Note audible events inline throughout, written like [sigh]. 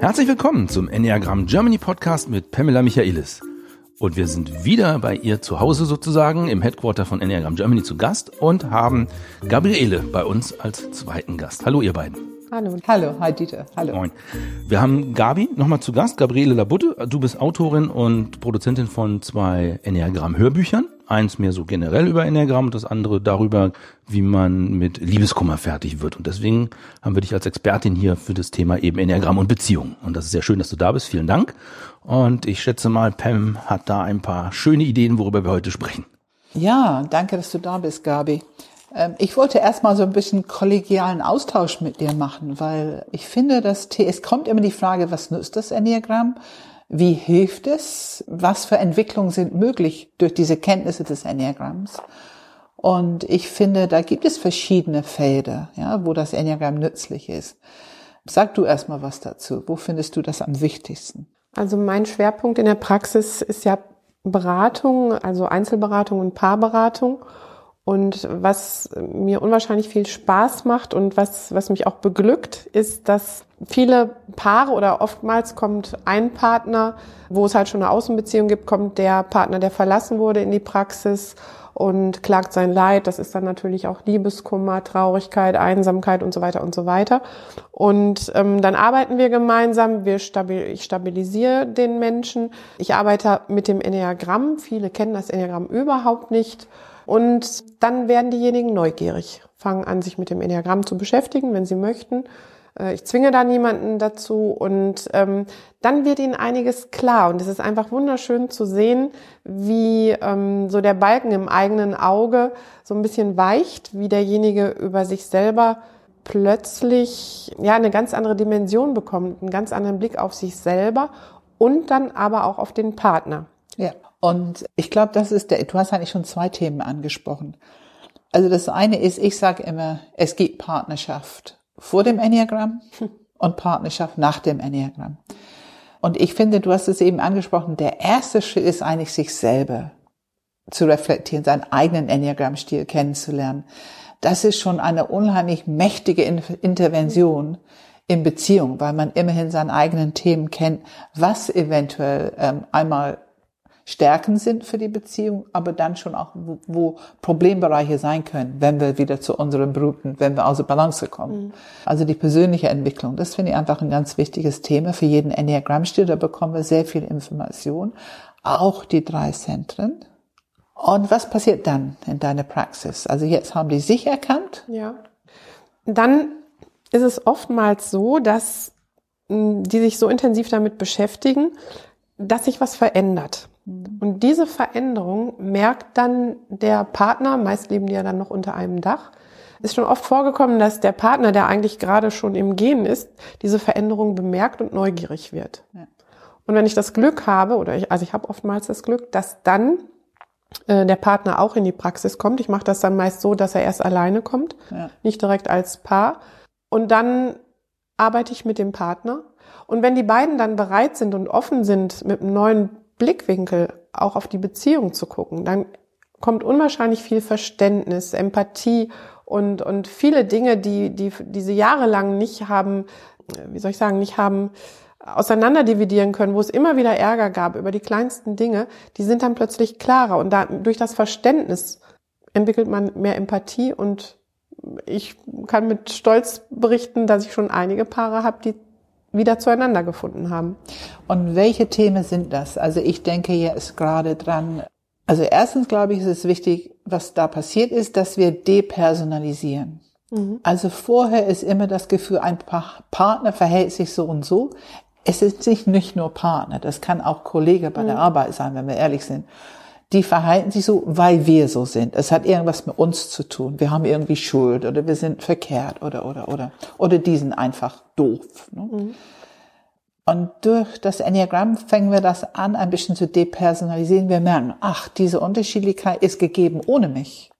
Herzlich willkommen zum Enneagram Germany Podcast mit Pamela Michaelis. Und wir sind wieder bei ihr zu Hause sozusagen im Headquarter von Enneagram Germany zu Gast und haben Gabriele bei uns als zweiten Gast. Hallo ihr beiden. Hallo. Hallo, hi Dieter. Hallo. Moin. Wir haben Gabi nochmal zu Gast, Gabriele Labutte. Du bist Autorin und Produzentin von zwei Enneagramm-Hörbüchern. Eins mehr so generell über Enneagramm und das andere darüber, wie man mit Liebeskummer fertig wird. Und deswegen haben wir dich als Expertin hier für das Thema eben Enneagramm und Beziehung. Und das ist sehr schön, dass du da bist. Vielen Dank. Und ich schätze mal, Pam hat da ein paar schöne Ideen, worüber wir heute sprechen. Ja, danke, dass du da bist, Gabi. Ähm, ich wollte erstmal so ein bisschen kollegialen Austausch mit dir machen, weil ich finde, dass es kommt immer die Frage, was nutzt das Enneagramm? Wie hilft es? Was für Entwicklungen sind möglich durch diese Kenntnisse des Enneagramms? Und ich finde, da gibt es verschiedene Felder, ja, wo das Enneagramm nützlich ist. Sag du erstmal was dazu. Wo findest du das am wichtigsten? Also mein Schwerpunkt in der Praxis ist ja Beratung, also Einzelberatung und Paarberatung. Und was mir unwahrscheinlich viel Spaß macht und was, was mich auch beglückt, ist, dass viele Paare oder oftmals kommt ein Partner, wo es halt schon eine Außenbeziehung gibt, kommt der Partner, der verlassen wurde in die Praxis und klagt sein Leid. Das ist dann natürlich auch Liebeskummer, Traurigkeit, Einsamkeit und so weiter und so weiter. Und ähm, dann arbeiten wir gemeinsam. Wir stabil ich stabilisiere den Menschen. Ich arbeite mit dem Enneagramm. Viele kennen das Enneagramm überhaupt nicht. Und dann werden diejenigen neugierig, fangen an, sich mit dem Enneagramm zu beschäftigen, wenn sie möchten. Äh, ich zwinge da niemanden dazu und ähm, dann wird ihnen einiges klar und es ist einfach wunderschön zu sehen, wie ähm, so der Balken im eigenen Auge so ein bisschen weicht, wie derjenige über sich selber plötzlich ja eine ganz andere Dimension bekommt, einen ganz anderen Blick auf sich selber und dann aber auch auf den Partner. Ja. Und ich glaube, das ist der, du hast eigentlich schon zwei Themen angesprochen. Also das eine ist, ich sage immer, es gibt Partnerschaft vor dem Enneagramm [laughs] und Partnerschaft nach dem Enneagramm. Und ich finde, du hast es eben angesprochen, der erste Schritt ist eigentlich, sich selber zu reflektieren, seinen eigenen Enneagramm-Stil kennenzulernen. Das ist schon eine unheimlich mächtige Intervention in Beziehung, weil man immerhin seine eigenen Themen kennt, was eventuell ähm, einmal Stärken sind für die Beziehung, aber dann schon auch, wo, wo Problembereiche sein können, wenn wir wieder zu unseren Bruten, wenn wir außer Balance kommen. Mhm. Also die persönliche Entwicklung, das finde ich einfach ein ganz wichtiges Thema für jeden Enneagrammstil. Da bekommen wir sehr viel Information, auch die drei Zentren. Und was passiert dann in deiner Praxis? Also jetzt haben die sich erkannt. Ja. Dann ist es oftmals so, dass hm, die sich so intensiv damit beschäftigen, dass sich was verändert. Und diese Veränderung merkt dann der Partner, meist leben die ja dann noch unter einem Dach, ist schon oft vorgekommen, dass der Partner, der eigentlich gerade schon im Gehen ist, diese Veränderung bemerkt und neugierig wird. Ja. Und wenn ich das Glück habe, oder ich, also ich habe oftmals das Glück, dass dann äh, der Partner auch in die Praxis kommt. Ich mache das dann meist so, dass er erst alleine kommt, ja. nicht direkt als Paar. Und dann arbeite ich mit dem Partner. Und wenn die beiden dann bereit sind und offen sind, mit einem neuen Blickwinkel auch auf die Beziehung zu gucken, dann kommt unwahrscheinlich viel Verständnis, Empathie und, und viele Dinge, die, die diese jahrelang nicht haben, wie soll ich sagen, nicht haben auseinanderdividieren können, wo es immer wieder Ärger gab über die kleinsten Dinge, die sind dann plötzlich klarer. Und da, durch das Verständnis entwickelt man mehr Empathie und ich kann mit Stolz berichten, dass ich schon einige Paare habe, die wieder zueinander gefunden haben. Und welche Themen sind das? Also ich denke jetzt gerade dran. Also erstens glaube ich, ist es wichtig, was da passiert ist, dass wir depersonalisieren. Mhm. Also vorher ist immer das Gefühl, ein Partner verhält sich so und so. Es ist nicht nur Partner, das kann auch Kollege bei mhm. der Arbeit sein, wenn wir ehrlich sind die verhalten sich so, weil wir so sind. Es hat irgendwas mit uns zu tun. Wir haben irgendwie Schuld oder wir sind verkehrt oder, oder, oder, oder die sind einfach doof. Ne? Mhm. Und durch das Enneagramm fangen wir das an, ein bisschen zu depersonalisieren. Wir merken, ach, diese Unterschiedlichkeit ist gegeben ohne mich.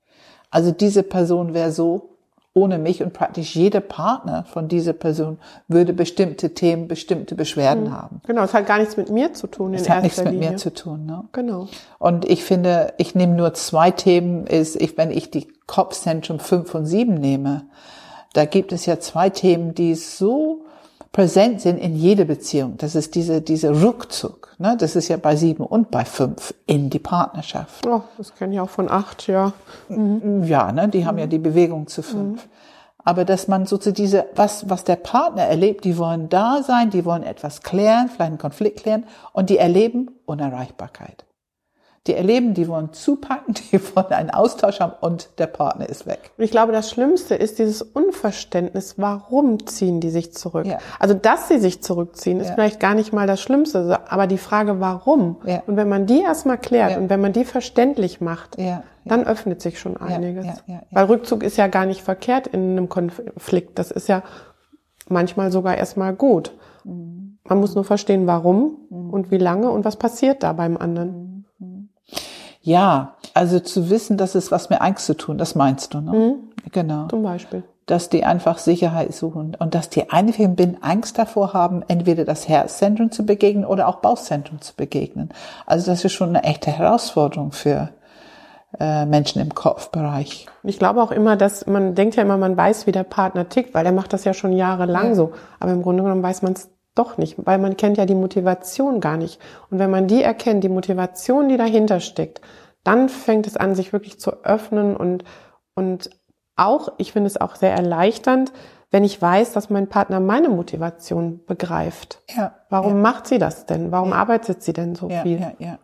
Also diese Person wäre so ohne mich und praktisch jeder Partner von dieser Person würde bestimmte Themen, bestimmte Beschwerden mhm. haben. Genau, es hat gar nichts mit mir zu tun. Es hat nichts mit Linie. mir zu tun. Ne? Genau. Und ich finde, ich nehme nur zwei Themen, ist, ich, wenn ich die Kopfzentrum 5 und 7 nehme, da gibt es ja zwei Themen, die so präsent sind in jeder Beziehung. Das ist diese, diese Rückzug. Ne? Das ist ja bei sieben und bei fünf in die Partnerschaft. Oh, das kenne ich auch von acht, ja. Mhm. Ja, ne? die haben mhm. ja die Bewegung zu fünf. Mhm. Aber dass man sozusagen diese, was, was der Partner erlebt, die wollen da sein, die wollen etwas klären, vielleicht einen Konflikt klären und die erleben Unerreichbarkeit. Die erleben, die wollen zupacken, [laughs] die wollen einen Austausch haben und der Partner ist weg. Ich glaube, das Schlimmste ist dieses Unverständnis. Warum ziehen die sich zurück? Ja. Also, dass sie sich zurückziehen, ist ja. vielleicht gar nicht mal das Schlimmste, aber die Frage, warum? Ja. Und wenn man die erstmal klärt und wenn man die verständlich macht, dann öffnet sich schon einiges. Weil Rückzug ist ja gar nicht verkehrt in einem Konflikt. Das ist ja manchmal sogar erstmal gut. Mhm. Man muss nur verstehen, warum mhm. und wie lange und was passiert da beim anderen. Ja, also zu wissen, dass es was mit Angst zu tun, das meinst du, ne? Mhm. Genau. Zum Beispiel. Dass die einfach Sicherheit suchen und dass die einfach bin Angst davor haben, entweder das Herzzentrum zu begegnen oder auch Bauchzentrum zu begegnen. Also das ist schon eine echte Herausforderung für äh, Menschen im Kopfbereich. Ich glaube auch immer, dass man denkt ja immer, man weiß, wie der Partner tickt, weil er macht das ja schon jahrelang ja. so. Aber im Grunde genommen weiß man es doch nicht, weil man kennt ja die Motivation gar nicht. Und wenn man die erkennt, die Motivation, die dahinter steckt, dann fängt es an, sich wirklich zu öffnen und, und auch, ich finde es auch sehr erleichternd, wenn ich weiß, dass mein Partner meine Motivation begreift. Ja. Warum ja. macht sie das denn? Warum ja. arbeitet sie denn so ja, viel? Ja, ja.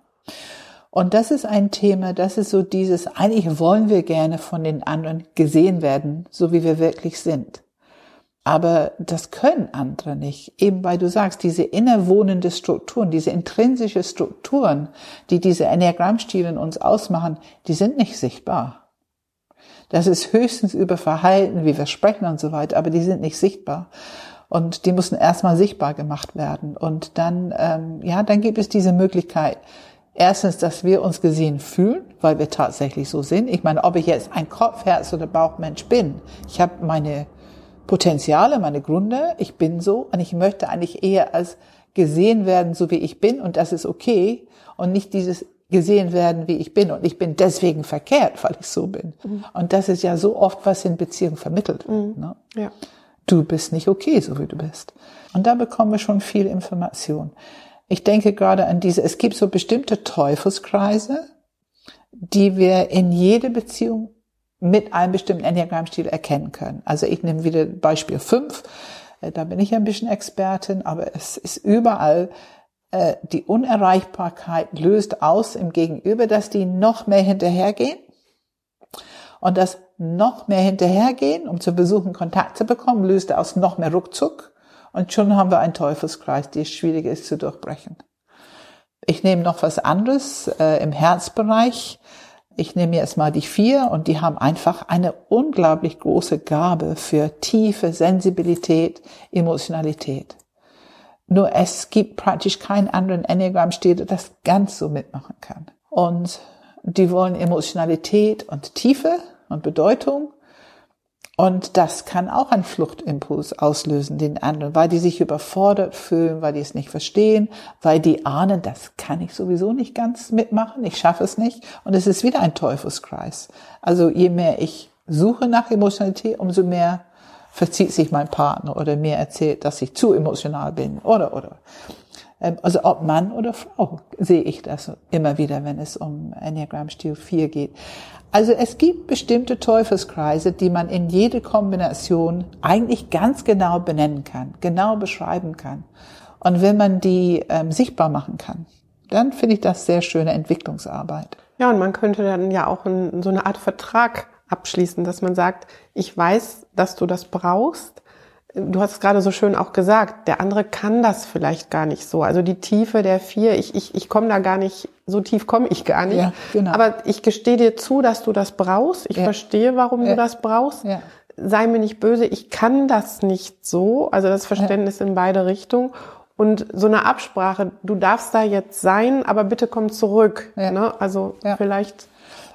Und das ist ein Thema, das ist so dieses, eigentlich wollen wir gerne von den anderen gesehen werden, so wie wir wirklich sind. Aber das können andere nicht. Eben weil du sagst, diese innerwohnende Strukturen, diese intrinsische Strukturen, die diese Enneagrammstile in uns ausmachen, die sind nicht sichtbar. Das ist höchstens über Verhalten, wie wir sprechen und so weiter, aber die sind nicht sichtbar. Und die müssen erstmal sichtbar gemacht werden. Und dann, ähm, ja, dann gibt es diese Möglichkeit. Erstens, dass wir uns gesehen fühlen, weil wir tatsächlich so sind. Ich meine, ob ich jetzt ein Kopf, Herz oder Bauchmensch bin, ich habe meine Potenziale, meine Gründe, ich bin so und ich möchte eigentlich eher als gesehen werden, so wie ich bin und das ist okay und nicht dieses gesehen werden, wie ich bin und ich bin deswegen verkehrt, [laughs] weil ich so bin. Mhm. Und das ist ja so oft, was in Beziehungen vermittelt wird. Mhm. Ne? Ja. Du bist nicht okay, so wie du bist. Und da bekommen wir schon viel Information. Ich denke gerade an diese, es gibt so bestimmte Teufelskreise, die wir in jede Beziehung mit einem bestimmten Enneagrammstil erkennen können. Also ich nehme wieder Beispiel 5, äh, da bin ich ein bisschen Expertin, aber es ist überall äh, die Unerreichbarkeit löst aus im Gegenüber, dass die noch mehr hinterhergehen und das noch mehr hinterhergehen, um zu besuchen, Kontakt zu bekommen, löst aus noch mehr Ruckzuck und schon haben wir einen Teufelskreis, der schwierig ist zu durchbrechen. Ich nehme noch was anderes äh, im Herzbereich. Ich nehme jetzt mal die vier und die haben einfach eine unglaublich große Gabe für tiefe Sensibilität, Emotionalität. Nur es gibt praktisch keinen anderen Enneagramm-Stil, der das ganz so mitmachen kann. Und die wollen Emotionalität und Tiefe und Bedeutung und das kann auch einen Fluchtimpuls auslösen, den anderen, weil die sich überfordert fühlen, weil die es nicht verstehen, weil die ahnen, das kann ich sowieso nicht ganz mitmachen, ich schaffe es nicht. Und es ist wieder ein Teufelskreis. Also je mehr ich suche nach Emotionalität, umso mehr verzieht sich mein Partner oder mir erzählt, dass ich zu emotional bin oder, oder. Ähm, also ob Mann oder Frau sehe ich das immer wieder, wenn es um Enneagram Stil 4 geht. Also es gibt bestimmte Teufelskreise, die man in jede Kombination eigentlich ganz genau benennen kann, genau beschreiben kann. Und wenn man die ähm, sichtbar machen kann, dann finde ich das sehr schöne Entwicklungsarbeit. Ja, und man könnte dann ja auch in, so eine Art Vertrag abschließen, dass man sagt, ich weiß, dass du das brauchst, du hast es gerade so schön auch gesagt, der andere kann das vielleicht gar nicht so. Also die Tiefe der vier, ich, ich, ich komme da gar nicht, so tief komme ich gar nicht. Ja, genau. Aber ich gestehe dir zu, dass du das brauchst. Ich ja. verstehe, warum ja. du das brauchst. Ja. Sei mir nicht böse, ich kann das nicht so. Also das Verständnis in beide Richtungen. Und so eine Absprache, du darfst da jetzt sein, aber bitte komm zurück. Ja. Ne? Also vielleicht.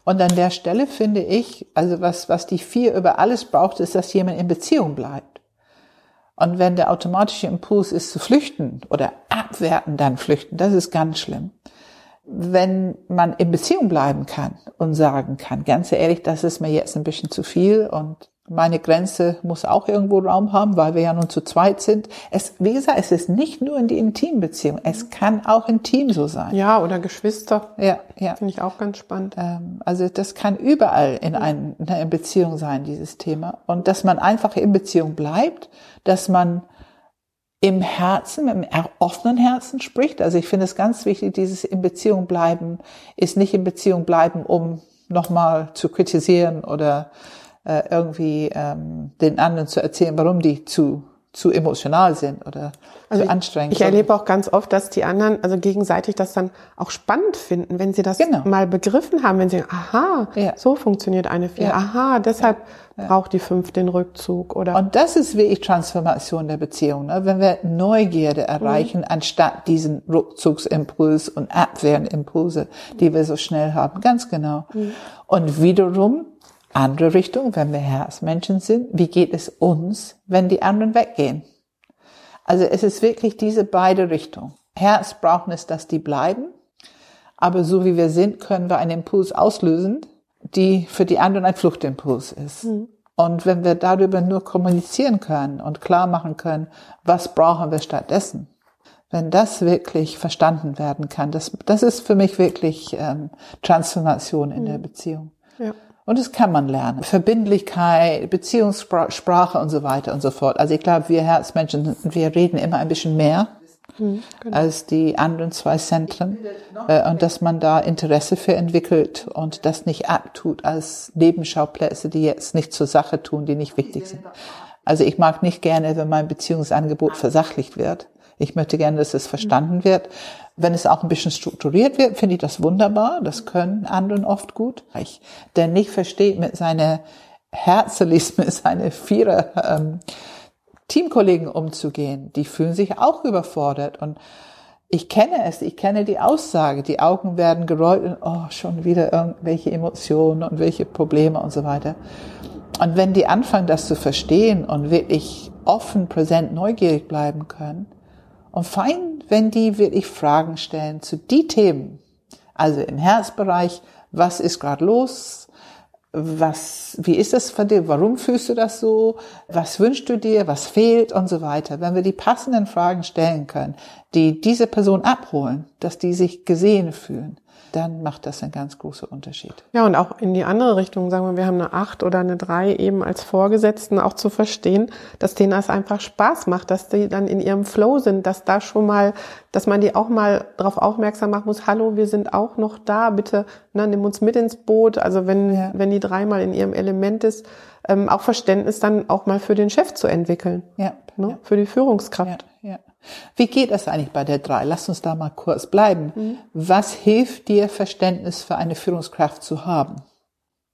Und an der Stelle finde ich, also was, was die vier über alles braucht, ist, dass jemand in Beziehung bleibt. Und wenn der automatische Impuls ist zu flüchten oder abwerten, dann flüchten, das ist ganz schlimm. Wenn man in Beziehung bleiben kann und sagen kann, ganz ehrlich, das ist mir jetzt ein bisschen zu viel und Meine Grenze muss auch irgendwo Raum haben, weil wir ja nun zu zweit sind. Es, wie gesagt, es ist nicht nur in die Intimbeziehung. Es kann auch intim so sein. Ja, oder Geschwister. Ja, ja. Finde ich auch ganz spannend. Ähm, also das kann überall in, ein, in einer Beziehung sein, dieses Thema. Und dass man einfach in Beziehung bleibt, dass man im Herzen, mit einem offenen Herzen spricht. Also ich finde es ganz wichtig, dieses in Beziehung bleiben ist nicht in Beziehung bleiben, um nochmal zu kritisieren oder äh, irgendwie ähm, den anderen zu erzählen, warum die zu zu emotional sind oder also zu anstrengend. Ich, ich erlebe auch ganz oft, dass die anderen also gegenseitig das dann auch spannend finden, wenn sie das genau. mal begriffen haben, wenn sie aha, ja. so funktioniert eine Vier, ja. aha, deshalb ja. braucht die Fünf den Rückzug oder. Und das ist wirklich Transformation der Beziehung, ne? wenn wir Neugierde erreichen, mhm. anstatt diesen Rückzugsimpuls und Abwehrimpulse, die wir so schnell haben, ganz genau. Mhm. Und wiederum andere Richtung, wenn wir Herzmenschen sind, wie geht es uns, wenn die anderen weggehen? Also es ist wirklich diese beide Richtungen. Herz brauchen es, dass die bleiben, aber so wie wir sind, können wir einen Impuls auslösen, die für die anderen ein Fluchtimpuls ist. Mhm. Und wenn wir darüber nur kommunizieren können und klar machen können, was brauchen wir stattdessen, wenn das wirklich verstanden werden kann, das, das ist für mich wirklich ähm, Transformation in mhm. der Beziehung. Ja. Und das kann man lernen. Verbindlichkeit, Beziehungssprache und so weiter und so fort. Also ich glaube, wir Herzmenschen, wir reden immer ein bisschen mehr mhm, genau. als die anderen zwei Zentren. Äh, und dass man da Interesse für entwickelt und das nicht abtut als Nebenschauplätze, die jetzt nicht zur Sache tun, die nicht wichtig sind. Also ich mag nicht gerne, wenn mein Beziehungsangebot versachlicht wird. Ich möchte gerne, dass es verstanden wird. Wenn es auch ein bisschen strukturiert wird, finde ich das wunderbar. Das können anderen oft gut. Ich, der nicht versteht mit seiner Herzelis, mit seiner Vierer ähm, Teamkollegen umzugehen, die fühlen sich auch überfordert und ich kenne es, ich kenne die Aussage, die Augen werden gerollt und oh, schon wieder irgendwelche Emotionen und welche Probleme und so weiter. Und wenn die anfangen, das zu verstehen und wirklich offen, präsent, neugierig bleiben können, und fein, wenn die wirklich Fragen stellen zu die Themen. Also im Herzbereich, was ist gerade los? Was, wie ist das für dir? Warum fühlst du das so? Was wünschst du dir? Was fehlt? Und so weiter. Wenn wir die passenden Fragen stellen können, die diese Person abholen, dass die sich gesehen fühlen, dann macht das einen ganz großen Unterschied. Ja, und auch in die andere Richtung, sagen wir, wir haben eine acht oder eine drei eben als Vorgesetzten auch zu verstehen, dass denen das einfach Spaß macht, dass die dann in ihrem Flow sind, dass da schon mal, dass man die auch mal darauf aufmerksam machen muss, hallo, wir sind auch noch da, bitte, ne, nimm uns mit ins Boot. Also wenn, ja. wenn die dreimal in ihrem Element ist, ähm, auch Verständnis dann auch mal für den Chef zu entwickeln. Ja. Ne, ja. Für die Führungskraft. Ja, ja. Wie geht es eigentlich bei der drei? Lass uns da mal kurz bleiben. Mhm. Was hilft dir, Verständnis für eine Führungskraft zu haben?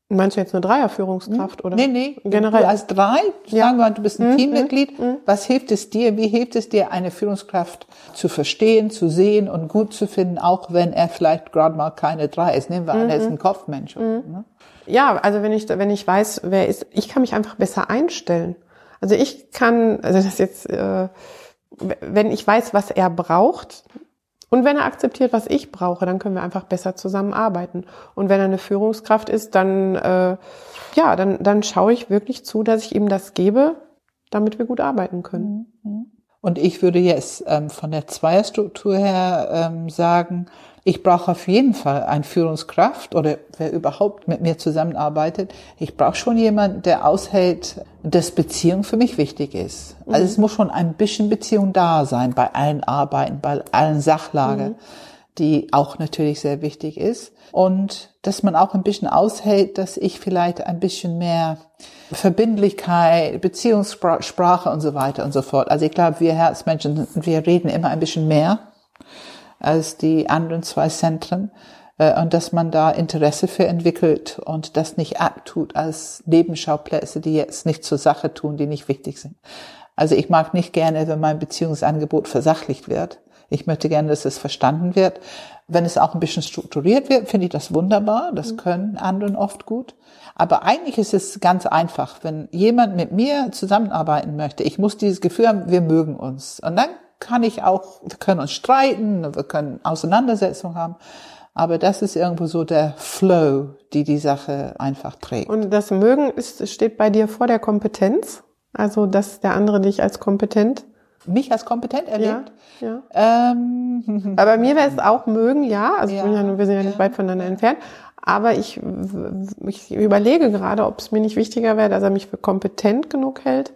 Meinst du jetzt eine Dreierführungskraft hm? oder? Nee, nee, generell. Du als drei, ja. sagen wir mal, du bist ein mhm. Teammitglied. Mhm. Was hilft es dir? Wie hilft es dir, eine Führungskraft zu verstehen, zu sehen und gut zu finden, auch wenn er vielleicht gerade mal keine drei ist? Nehmen wir an, er ist ein Kopfmensch. Mhm. Ne? Ja, also wenn ich, wenn ich weiß, wer ist, ich kann mich einfach besser einstellen. Also ich kann, also das jetzt, äh, wenn ich weiß, was er braucht und wenn er akzeptiert, was ich brauche, dann können wir einfach besser zusammenarbeiten. Und wenn er eine Führungskraft ist, dann äh, ja, dann dann schaue ich wirklich zu, dass ich ihm das gebe, damit wir gut arbeiten können. Mhm. Und ich würde jetzt ähm, von der Zweierstruktur her ähm, sagen, ich brauche auf jeden Fall eine Führungskraft oder wer überhaupt mit mir zusammenarbeitet. Ich brauche schon jemanden, der aushält, dass Beziehung für mich wichtig ist. Also mhm. es muss schon ein bisschen Beziehung da sein bei allen Arbeiten, bei allen Sachlagen, mhm. die auch natürlich sehr wichtig ist. Und dass man auch ein bisschen aushält, dass ich vielleicht ein bisschen mehr Verbindlichkeit, Beziehungssprache und so weiter und so fort. Also ich glaube, wir Herzmenschen, wir reden immer ein bisschen mehr als die anderen zwei Zentren äh, und dass man da Interesse für entwickelt und das nicht abtut als Nebenschauplätze, die jetzt nicht zur Sache tun, die nicht wichtig sind. Also ich mag nicht gerne, wenn mein Beziehungsangebot versachlicht wird. Ich möchte gerne, dass es verstanden wird. Wenn es auch ein bisschen strukturiert wird, finde ich das wunderbar. Das mhm. können anderen oft gut. Aber eigentlich ist es ganz einfach. Wenn jemand mit mir zusammenarbeiten möchte, ich muss dieses Gefühl haben, wir mögen uns. Und dann kann ich auch, wir können uns streiten, wir können Auseinandersetzungen haben. Aber das ist irgendwo so der Flow, die die Sache einfach trägt. Und das Mögen ist, steht bei dir vor der Kompetenz? Also, dass der andere dich als kompetent mich als kompetent erlebt. Ja, ja. Ähm, [laughs] Aber bei mir wäre es auch mögen, ja. Also Ja, ja, wir sind ja nicht weit voneinander entfernt. Aber ich, ich überlege gerade, ob es mir nicht wichtiger wäre, dass er mich für kompetent genug hält.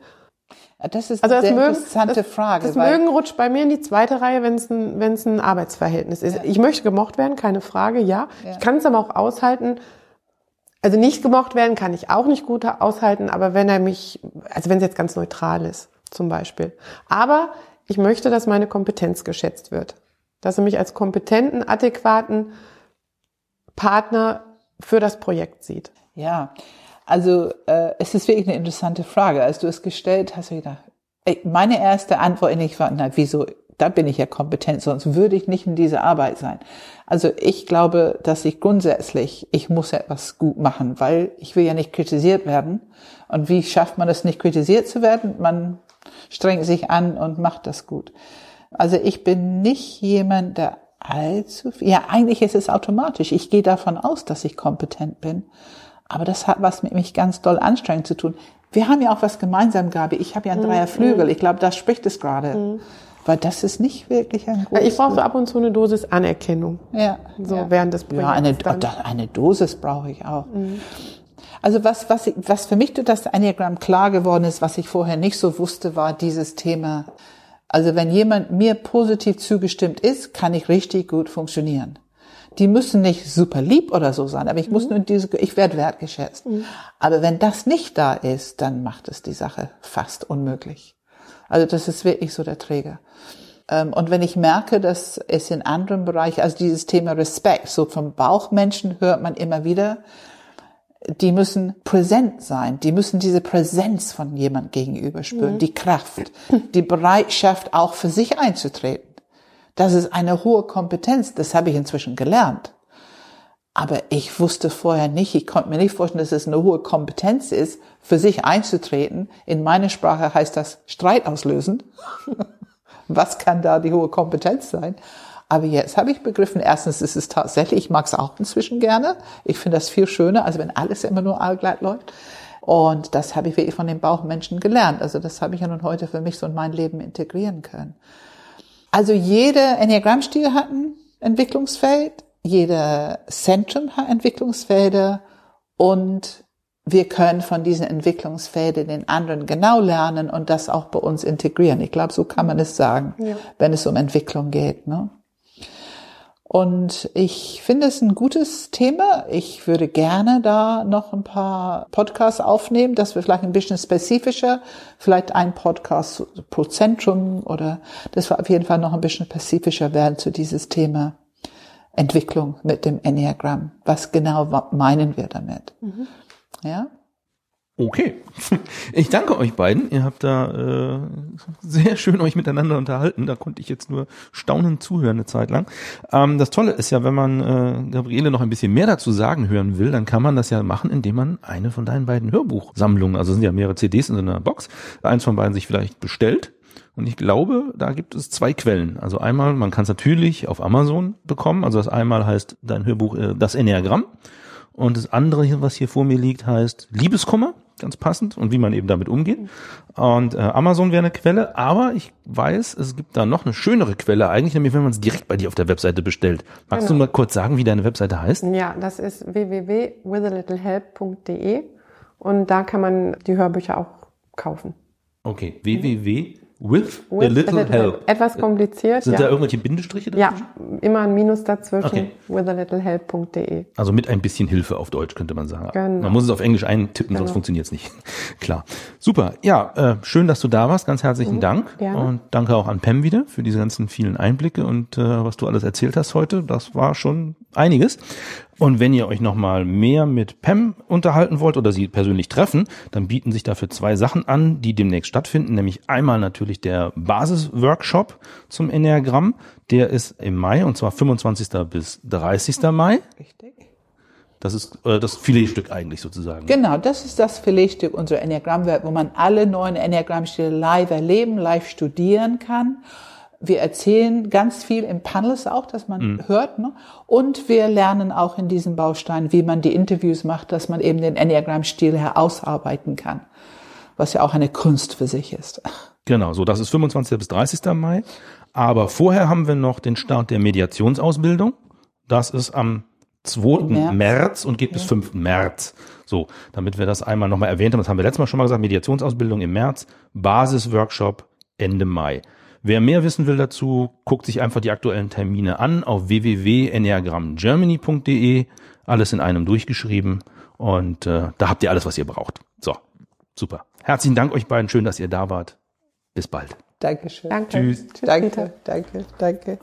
Das ist Also eine das sehr Mögen, interessante das, Frage. das weil, Mögen rutscht bei mir in die zweite Reihe, wenn es ein, wenn es ein Arbeitsverhältnis ist. Ich möchte gemocht werden, keine Frage, ja. Ja. Ich kann es aber auch aushalten. Also nicht gemocht werden kann ich auch nicht gut aushalten, aber wenn er mich, also wenn es jetzt ganz neutral ist, zum Beispiel. Aber ich möchte, dass meine Kompetenz geschätzt wird. Dass er mich als kompetenten, adäquaten Partner für das Projekt sieht. Ja, also äh, es ist wirklich eine interessante Frage. Als du es gestellt hast, ich gedacht, meine erste Antwort nicht war, na wieso, da bin ich ja kompetent, sonst würde ich nicht in dieser Arbeit sein. Also ich glaube, dass ich grundsätzlich, ich muss etwas gut machen, weil ich will ja nicht kritisiert werden. Und wie schafft man es nicht kritisiert zu werden? Man strengt sich an und macht das gut. Also ich bin nicht jemand, der allzu viel, ja eigentlich ist es automatisch. Ich gehe davon aus, dass ich kompetent bin. Aber das hat was mit mich ganz doll anstrengend zu tun. Wir haben ja auch was gemeinsam, Gabi. Ich habe ja einen Dreierflügel. Ich glaube, da spricht es gerade. Weil das ist nicht wirklich ein gutes... Ich brauche so ab und zu eine Dosis Anerkennung. ja, So ja. während des Projekts. Ja, eine, dann. eine Dosis brauche ich auch. Also was, was, ich, was für mich durch das Enneagramm klar geworden ist, was ich vorher nicht so wusste, war dieses Thema. Also wenn jemand mir positiv zugestimmt ist, kann ich richtig gut funktionieren. Die müssen nicht super lieb oder so sein, aber ich muss nur diese, ich werde wertgeschätzt. Aber wenn das nicht da ist, dann macht es die Sache fast unmöglich. Also das ist wirklich so der Träger. Ähm, Und wenn ich merke, dass es in anderen Bereichen, also dieses Thema Respekt, so vom Bauchmenschen hört man immer wieder, die müssen präsent sein, die müssen diese Präsenz von jemand gegenüber spüren, die Kraft, die Bereitschaft auch für sich einzutreten. Das ist eine hohe Kompetenz, das habe ich inzwischen gelernt. Aber ich wusste vorher nicht, ich konnte mir nicht vorstellen, dass es eine hohe Kompetenz ist, für sich einzutreten. In meiner Sprache heißt das Streit auslösen. [laughs] Was kann da die hohe Kompetenz sein? Aber jetzt habe ich begriffen, erstens ist es tatsächlich, ich mag es auch inzwischen gerne. Ich finde das viel schöner, als wenn alles immer nur allgleich läuft. Und das habe ich wirklich von den Bauchmenschen gelernt. Also das habe ich ja nun heute für mich so in mein Leben integrieren können. Also jeder Enneagrammstil hat ein Entwicklungsfeld, jeder Zentrum hat Entwicklungsfelder und wir können von diesen Entwicklungsfeldern den anderen genau lernen und das auch bei uns integrieren. Ich glaube, so kann man es sagen, Ja. wenn es um Entwicklung geht. Ne? Und ich finde es ein gutes Thema. Ich würde gerne da noch ein paar Podcasts aufnehmen, dass wir vielleicht ein bisschen spezifischer, vielleicht ein Podcast pro Zentrum oder dass wir auf jeden Fall noch ein bisschen spezifischer werden zu dieses Thema Entwicklung mit dem Enneagramm. Was genau meinen wir damit? Ja? Okay. [laughs] Ich danke euch beiden. Ihr habt da äh, sehr schön euch miteinander unterhalten. Da konnte ich jetzt nur staunend zuhören eine Zeit lang. Ähm, das Tolle ist ja, wenn man äh, Gabriele noch ein bisschen mehr dazu sagen hören will, dann kann man das ja machen, indem man eine von deinen beiden Hörbuchsammlungen, also sind ja mehrere CDs in so einer Box, eins von beiden sich vielleicht bestellt. Und ich glaube, da gibt es zwei Quellen. Also einmal, man kann es natürlich auf Amazon bekommen. Also das einmal heißt dein Hörbuch äh, Das Enneagramm. Und das andere, was hier vor mir liegt, heißt Liebeskummer, ganz passend, und wie man eben damit umgeht. Und äh, Amazon wäre eine Quelle, aber ich weiß, es gibt da noch eine schönere Quelle, eigentlich nämlich, wenn man es direkt bei dir auf der Webseite bestellt. Magst Genau. du mal kurz sagen, wie deine Webseite heißt? Ja, das ist www.withalittlehelp.de und da kann man die Hörbücher auch kaufen. Okay, www with, a With little help. Etwas kompliziert, Sind da ja. irgendwelche Bindestriche Ja, dazwischen? immer ein Minus dazwischen. Okay. withalittlehelp.de. Also mit ein bisschen Hilfe auf Deutsch könnte man sagen. Genau. Man muss es auf Englisch eintippen, sonst Genau. funktioniert es nicht. [laughs] Klar. Super. Ja, äh, schön, dass du da warst. Ganz herzlichen Dank. Mhm. gerne. Und danke auch an Pam wieder für diese ganzen vielen Einblicke und äh, was du alles erzählt hast heute. Das war schon einiges. Und wenn ihr euch nochmal mehr mit Pam unterhalten wollt oder sie persönlich treffen, dann bieten sich dafür zwei Sachen an, die demnächst stattfinden. Nämlich einmal natürlich der Basisworkshop zum Enneagramm. Der ist im Mai und zwar 25. bis 30. Mai. Richtig. Das ist äh, das Filetstück eigentlich sozusagen. Genau, das ist das Filetstück unserer Enneagrammwelt, wo man alle neuen Enneagrammstile live erleben, live studieren kann. Wir erzählen ganz viel im Panels auch, dass man mhm. hört. Ne? Und wir lernen auch in diesem Baustein, wie man die Interviews macht, dass man eben den Enneagram-Stil herausarbeiten kann. Was ja auch eine Kunst für sich ist. Genau, so das ist 25. bis 30. Mai. Aber vorher haben wir noch den Start der Mediationsausbildung. Das ist am 2. März. März. und geht ja. bis 5. März. So, damit wir das einmal nochmal erwähnt haben, das haben wir letztes Mal schon mal gesagt, Mediationsausbildung im März, Basisworkshop Ende Mai. Wer mehr wissen will dazu, guckt sich einfach die aktuellen Termine an auf www.enneagramgermany.de. Alles in einem durchgeschrieben und äh, da habt ihr alles, was ihr braucht. So, super. Herzlichen Dank euch beiden. Schön, dass ihr da wart. Bis bald. Dankeschön. Danke. Tschüss danke, danke, danke.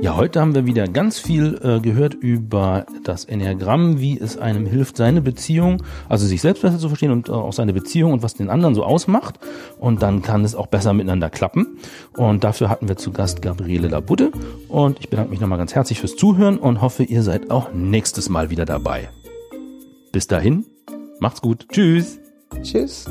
Ja, heute haben wir wieder ganz viel äh, gehört über das Enneagramm, wie es einem hilft, seine Beziehung, also sich selbst besser zu verstehen und äh, auch seine Beziehung und was den anderen so ausmacht. Und dann kann es auch besser miteinander klappen. Und dafür hatten wir zu Gast Gabriele Labudde. Und ich bedanke mich nochmal ganz herzlich fürs Zuhören und hoffe, ihr seid auch nächstes Mal wieder dabei. Bis dahin, macht's gut. Tschüss. Tschüss.